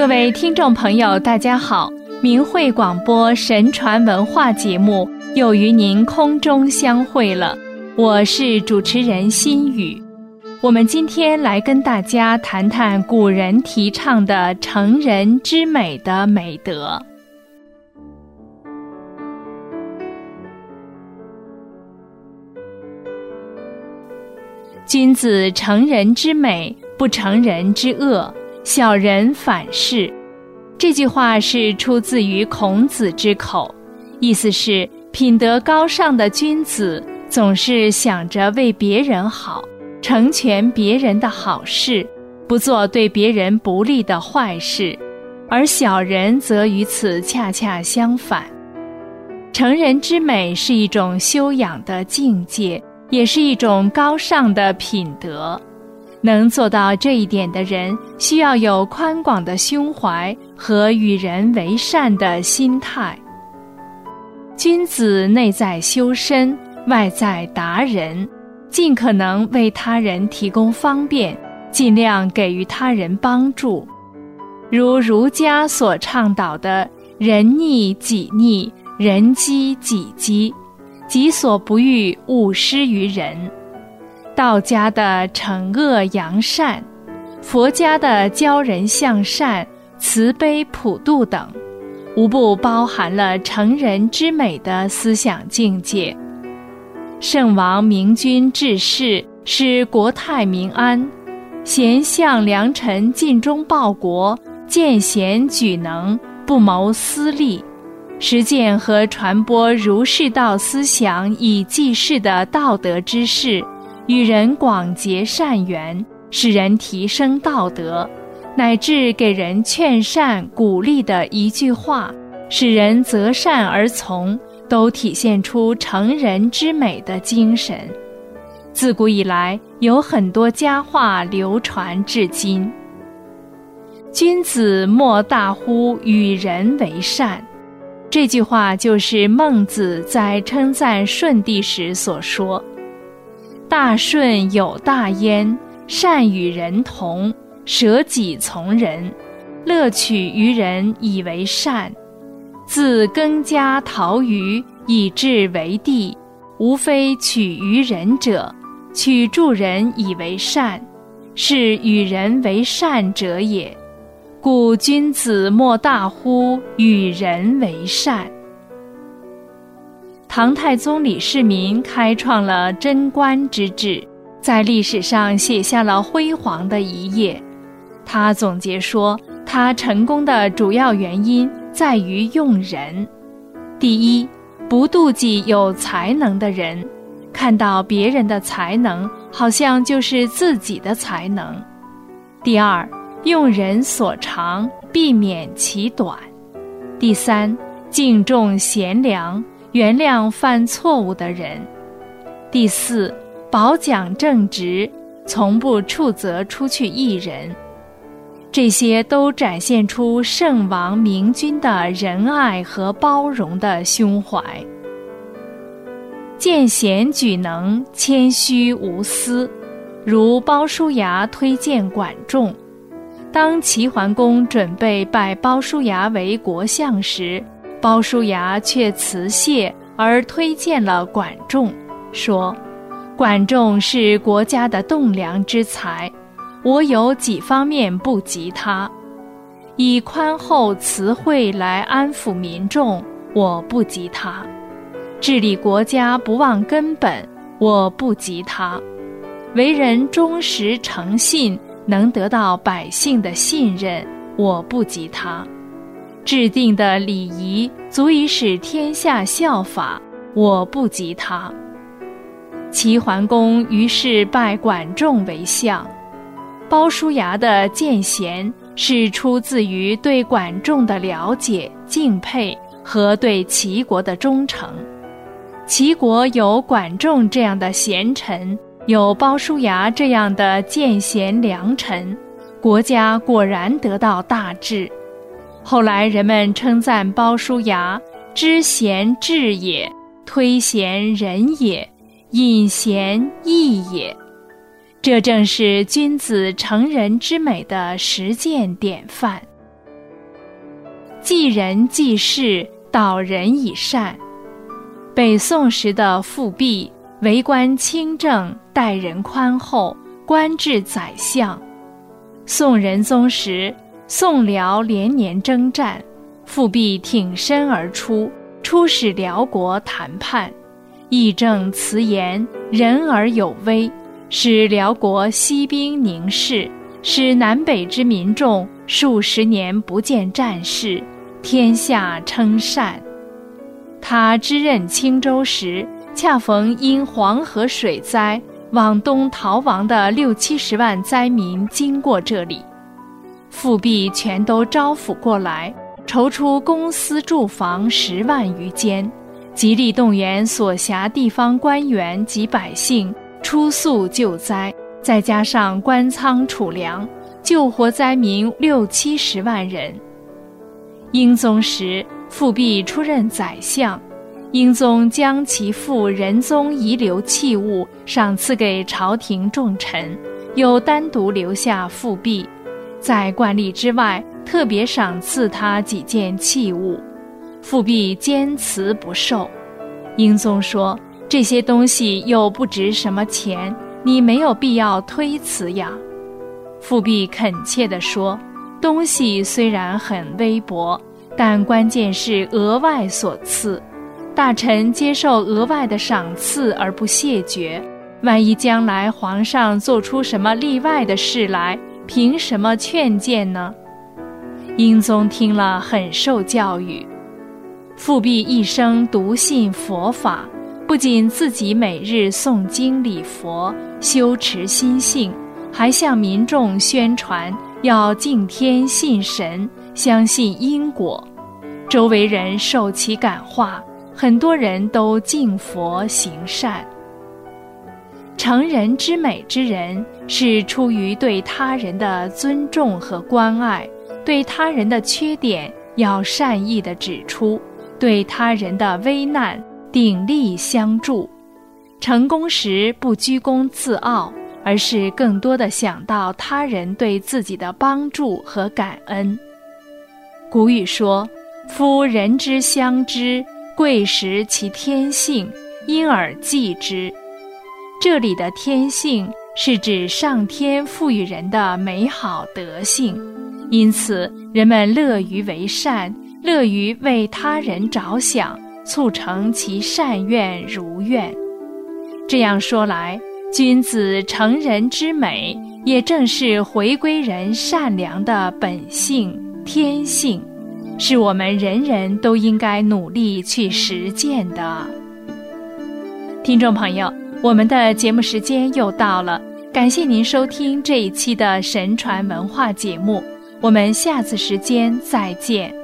各位听众朋友，大家好！明慧广播神传文化节目又与您空中相会了，我是主持人心雨。我们今天来跟大家谈谈古人提倡的成人之美的美德。君子成人之美，不成人之恶。小人反是，这句话是出自于孔子之口，意思是品德高尚的君子总是想着为别人好，成全别人的好事，不做对别人不利的坏事，而小人则与此恰恰相反。成人之美是一种修养的境界，也是一种高尚的品德。能做到这一点的人，需要有宽广的胸怀和与人为善的心态。君子内在修身，外在达人，尽可能为他人提供方便，尽量给予他人帮助。如儒家所倡导的“人逆己逆，人饥己饥，己所不欲，勿施于人”。道家的惩恶扬善，佛家的教人向善、慈悲普度等，无不包含了成人之美的思想境界。圣王明君治世，使国泰民安；贤相良臣尽忠报国，见贤举能，不谋私利，实践和传播儒释道思想以济世的道德之士。与人广结善缘，使人提升道德，乃至给人劝善鼓励的一句话，使人择善而从，都体现出成人之美的精神。自古以来，有很多佳话流传至今。君子莫大乎与人为善，这句话就是孟子在称赞舜帝时所说。大顺有大焉，善与人同，舍己从人，乐取于人以为善。自耕家陶鱼以至为地，无非取于人者，取助人以为善，是与人为善者也。故君子莫大乎与人为善。唐太宗李世民开创了贞观之治，在历史上写下了辉煌的一页。他总结说，他成功的主要原因在于用人。第一，不妒忌有才能的人，看到别人的才能，好像就是自己的才能。第二，用人所长，避免其短。第三，敬重贤良。原谅犯错误的人。第四，保讲正直，从不处责出去一人。这些都展现出圣王明君的仁爱和包容的胸怀。见贤举能，谦虚无私。如鲍叔牙推荐管仲，当齐桓公准备拜鲍叔牙为国相时。鲍叔牙却辞谢而推荐了管仲，说：“管仲是国家的栋梁之才，我有几方面不及他。以宽厚慈惠来安抚民众，我不及他；治理国家不忘根本，我不及他；为人忠实诚信，能得到百姓的信任，我不及他。”制定的礼仪足以使天下效法，我不及他。齐桓公于是拜管仲为相。鲍叔牙的见贤是出自于对管仲的了解、敬佩和对齐国的忠诚。齐国有管仲这样的贤臣，有鲍叔牙这样的见贤良臣，国家果然得到大治。后来人们称赞鲍叔牙知贤智也，推贤仁也，引贤义也，这正是君子成人之美的实践典范。济人济世，导人以善。北宋时的富弼，为官清正，待人宽厚，官至宰相。宋仁宗时，宋辽连年征战，富弼挺身而出，出使辽国谈判，义正辞严，仁而有威，使辽国息兵宁市，使南北之民众数十年不见战事，天下称善。他知任青州时，恰逢因黄河水灾往东逃亡的六七十万灾民经过这里，复辟全都招抚过来，筹出公私住房十万余间，极力动员所辖地方官员及百姓出宿救灾，再加上官仓储粮，救活灾民六七十万人。英宗时。复辟出任宰相，英宗将其父仁宗遗留器物赏赐给朝廷重臣，又单独留下复辟，在惯例之外特别赏赐他几件器物，富弼坚持不受。英宗说：“这些东西又不值什么钱，你没有必要推辞呀。”富弼恳切地说：“东西虽然很微薄。”但关键是额外所赐，大臣接受额外的赏赐而不谢绝，万一将来皇上做出什么例外的事来，凭什么劝谏呢？英宗听了很受教育，富弼一生笃信佛法，不仅自己每日诵经礼佛、修持心性，还向民众宣传要敬天信神。相信因果，周围人受其感化，很多人都敬佛行善。成人之美之人，是出于对他人的尊重和关爱，对他人的缺点要善意的指出，对他人的危难鼎力相助。成功时不居功自傲，而是更多的想到他人对自己的帮助和感恩。古语说：“夫人之相知，贵实其天性，因而济之。”这里的天性是指上天赋予人的美好德性，因此人们乐于为善，乐于为他人着想，促成其善愿如愿。这样说来，君子成人之美，也正是回归人善良的本性。天性，是我们人人都应该努力去实践的。听众朋友，我们的节目时间又到了，感谢您收听这一期的神传文化节目，我们下次时间再见。